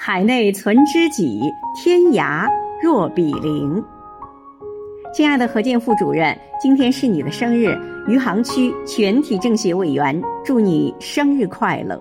海内存知己，天涯若比邻。亲爱的何建副主任，今天是你的生日，余杭区全体政协委员，祝你生日快乐。